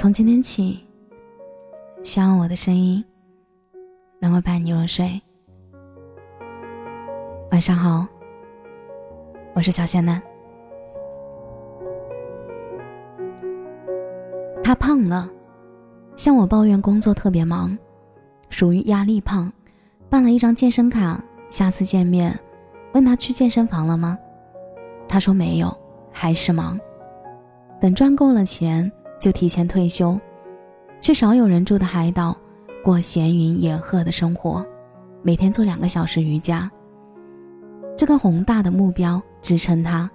从今天起，希望我的声音能够伴你入睡。晚上好，我是小仙男。他胖了，向我抱怨工作特别忙，属于压力胖，办了一张健身卡。下次见面，问他去健身房了吗？他说没有，还是忙。等赚够了钱。就提前退休，去少有人住的海岛，过闲云野鹤的生活，每天做两个小时瑜伽。这个宏大的目标支撑他，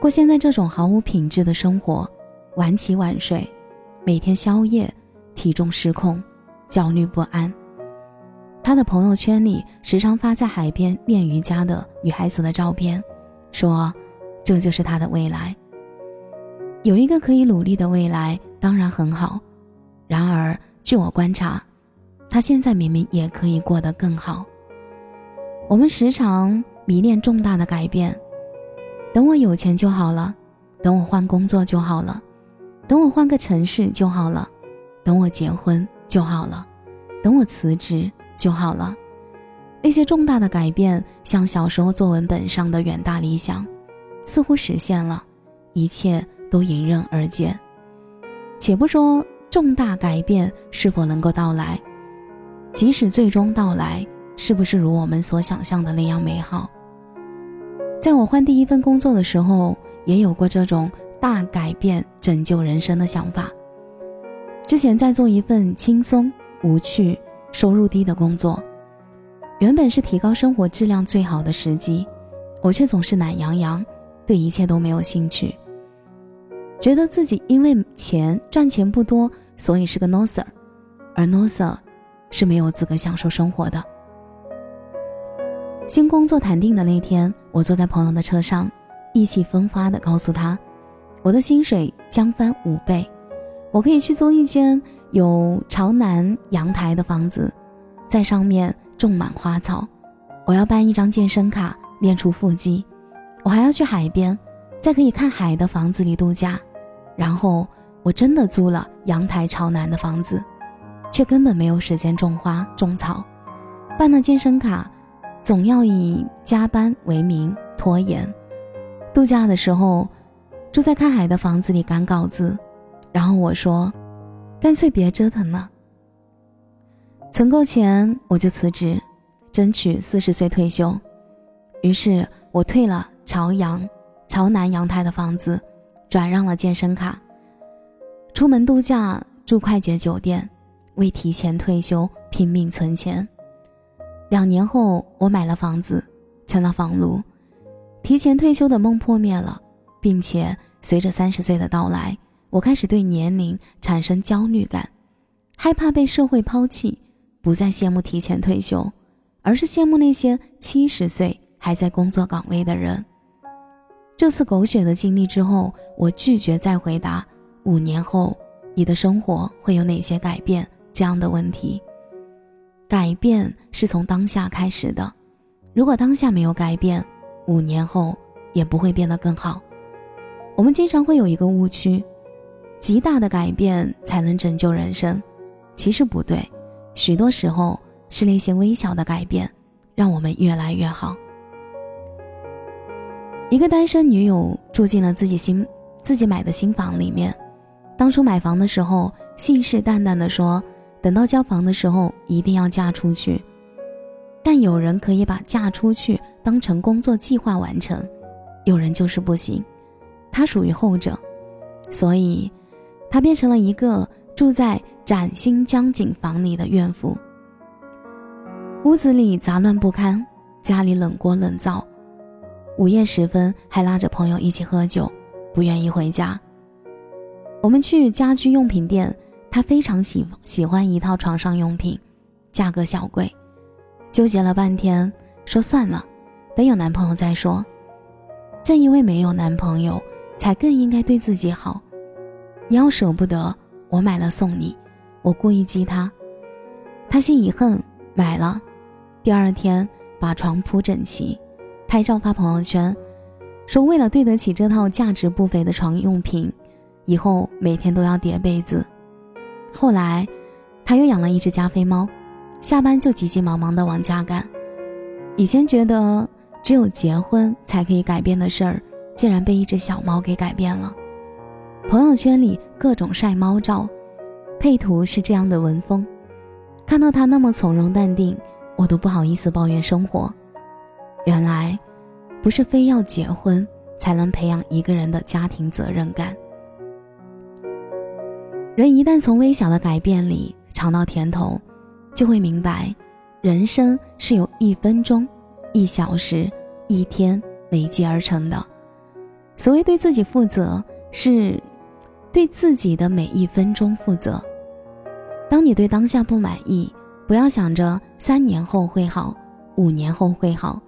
过现在这种毫无品质的生活，晚起晚睡，每天宵夜，体重失控，焦虑不安。他的朋友圈里时常发在海边练瑜伽的女孩子的照片，说这就是他的未来。有一个可以努力的未来当然很好，然而据我观察，他现在明明也可以过得更好。我们时常迷恋重大的改变，等我有钱就好了，等我换工作就好了，等我换个城市就好了，等我结婚就好了，等我辞职就好了。那些重大的改变，像小时候作文本上的远大理想，似乎实现了，一切。都迎刃而解。且不说重大改变是否能够到来，即使最终到来，是不是如我们所想象的那样美好？在我换第一份工作的时候，也有过这种大改变、拯救人生的想法。之前在做一份轻松、无趣、收入低的工作，原本是提高生活质量最好的时机，我却总是懒洋洋，对一切都没有兴趣。觉得自己因为钱赚钱不多，所以是个 noser，而 noser 是没有资格享受生活的。新工作谈定的那天，我坐在朋友的车上，意气风发地告诉他，我的薪水将翻五倍，我可以去租一间有朝南阳台的房子，在上面种满花草，我要办一张健身卡练出腹肌，我还要去海边，在可以看海的房子里度假。然后我真的租了阳台朝南的房子，却根本没有时间种花种草。办了健身卡，总要以加班为名拖延。度假的时候，住在看海的房子里赶稿子。然后我说，干脆别折腾了。存够钱我就辞职，争取四十岁退休。于是我退了朝阳、朝南阳台的房子。转让了健身卡，出门度假住快捷酒店，为提前退休拼命存钱。两年后，我买了房子，成了房奴，提前退休的梦破灭了，并且随着三十岁的到来，我开始对年龄产生焦虑感，害怕被社会抛弃，不再羡慕提前退休，而是羡慕那些七十岁还在工作岗位的人。这次狗血的经历之后，我拒绝再回答五年后你的生活会有哪些改变这样的问题。改变是从当下开始的，如果当下没有改变，五年后也不会变得更好。我们经常会有一个误区，极大的改变才能拯救人生，其实不对，许多时候是那些微小的改变，让我们越来越好。一个单身女友住进了自己新自己买的新房里面。当初买房的时候，信誓旦旦地说，等到交房的时候一定要嫁出去。但有人可以把嫁出去当成工作计划完成，有人就是不行。她属于后者，所以她变成了一个住在崭新江景房里的怨妇。屋子里杂乱不堪，家里冷锅冷灶。午夜时分，还拉着朋友一起喝酒，不愿意回家。我们去家居用品店，他非常喜喜欢一套床上用品，价格小贵，纠结了半天，说算了，等有男朋友再说。正因为没有男朋友，才更应该对自己好。你要舍不得，我买了送你。我故意激他，他心一横，买了。第二天把床铺整齐。拍照发朋友圈，说为了对得起这套价值不菲的床用品，以后每天都要叠被子。后来，他又养了一只加菲猫，下班就急急忙忙地往家赶。以前觉得只有结婚才可以改变的事儿，竟然被一只小猫给改变了。朋友圈里各种晒猫照，配图是这样的文风。看到他那么从容淡定，我都不好意思抱怨生活。原来，不是非要结婚才能培养一个人的家庭责任感。人一旦从微小的改变里尝到甜头，就会明白，人生是由一分钟、一小时、一天累积而成的。所谓对自己负责，是对自己的每一分钟负责。当你对当下不满意，不要想着三年后会好，五年后会好，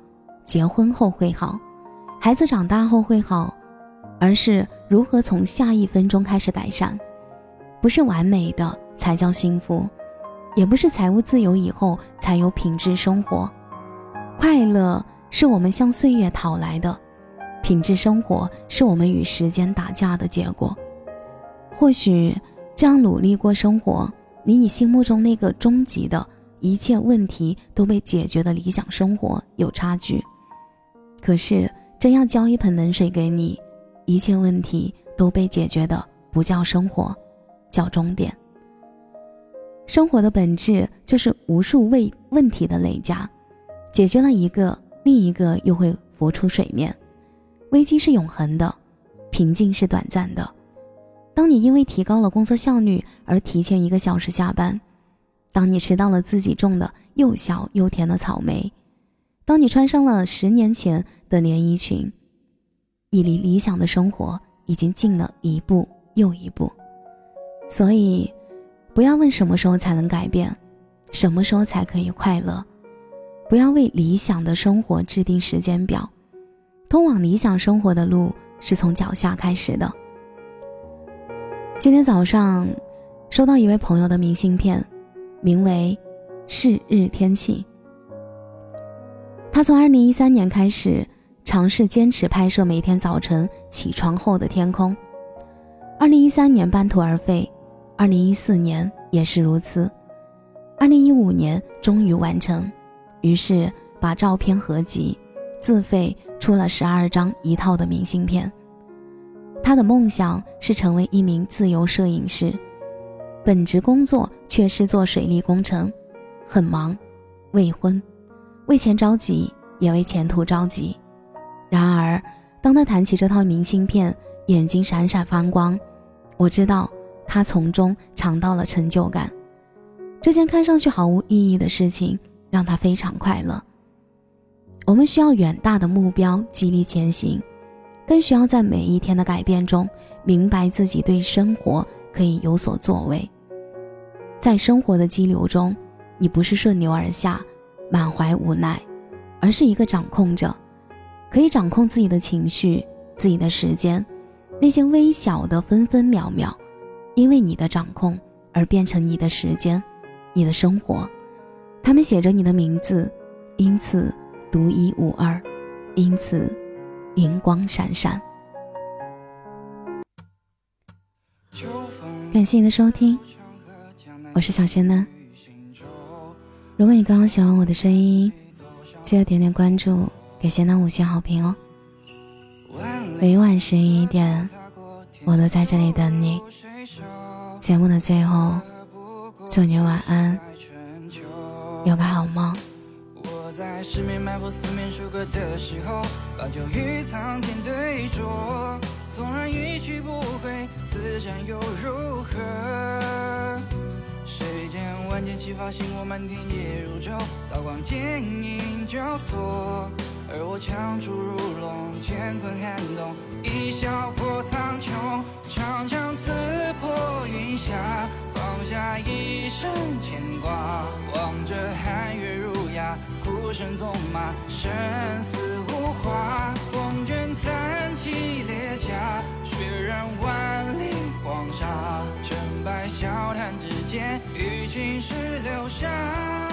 结婚后会好，孩子长大后会好，而是如何从下一分钟开始改善。不是完美的才叫幸福，也不是财务自由以后才有品质生活。快乐是我们向岁月讨来的，品质生活是我们与时间打架的结果。或许这样努力过生活，你你心目中那个终极的一切问题都被解决的理想生活有差距。可是真要浇一盆冷水给你，一切问题都被解决的不叫生活。叫终点。生活的本质就是无数问问题的累加，解决了一个，另一个又会浮出水面。危机是永恒的，平静是短暂的。当你因为提高了工作效率而提前一个小时下班，当你吃到了自己种的又小又甜的草莓，当你穿上了十年前的连衣裙，你离理想的生活已经近了一步又一步。所以，不要问什么时候才能改变，什么时候才可以快乐。不要为理想的生活制定时间表，通往理想生活的路是从脚下开始的。今天早上，收到一位朋友的明信片，名为“是日天气”。他从2013年开始尝试坚持拍摄每天早晨起床后的天空，2013年半途而废。二零一四年也是如此，二零一五年终于完成，于是把照片合集，自费出了十二张一套的明信片。他的梦想是成为一名自由摄影师，本职工作却是做水利工程，很忙，未婚，为钱着急，也为前途着急。然而，当他谈起这套明信片，眼睛闪闪发光，我知道。他从中尝到了成就感，这件看上去毫无意义的事情让他非常快乐。我们需要远大的目标激励前行，更需要在每一天的改变中明白自己对生活可以有所作为。在生活的激流中，你不是顺流而下，满怀无奈，而是一个掌控者，可以掌控自己的情绪、自己的时间，那些微小的分分秒秒。因为你的掌控而变成你的时间，你的生活，他们写着你的名字，因此独一无二，因此银光闪闪。感谢你的收听，我是小仙嫩。如果你刚刚喜欢我的声音，记得点点关注，给仙嫩五星好评哦。每晚十一点，我都在这里等你。节目的最后，祝你晚安，有个好梦。我在十面埋伏、四面楚歌的时候，把酒与苍天对酌。纵然一去不回，此战又如何？谁见万箭齐发，星火满天夜如昼，刀光剑影交错。而我枪出如龙，乾坤撼动，一笑破苍穹，长枪刺破云霞，放下一生牵挂。望着寒月如牙，孤身纵马，生死无话。风卷残骑裂甲，血染万里黄沙。白笑谈之间，与青史留下。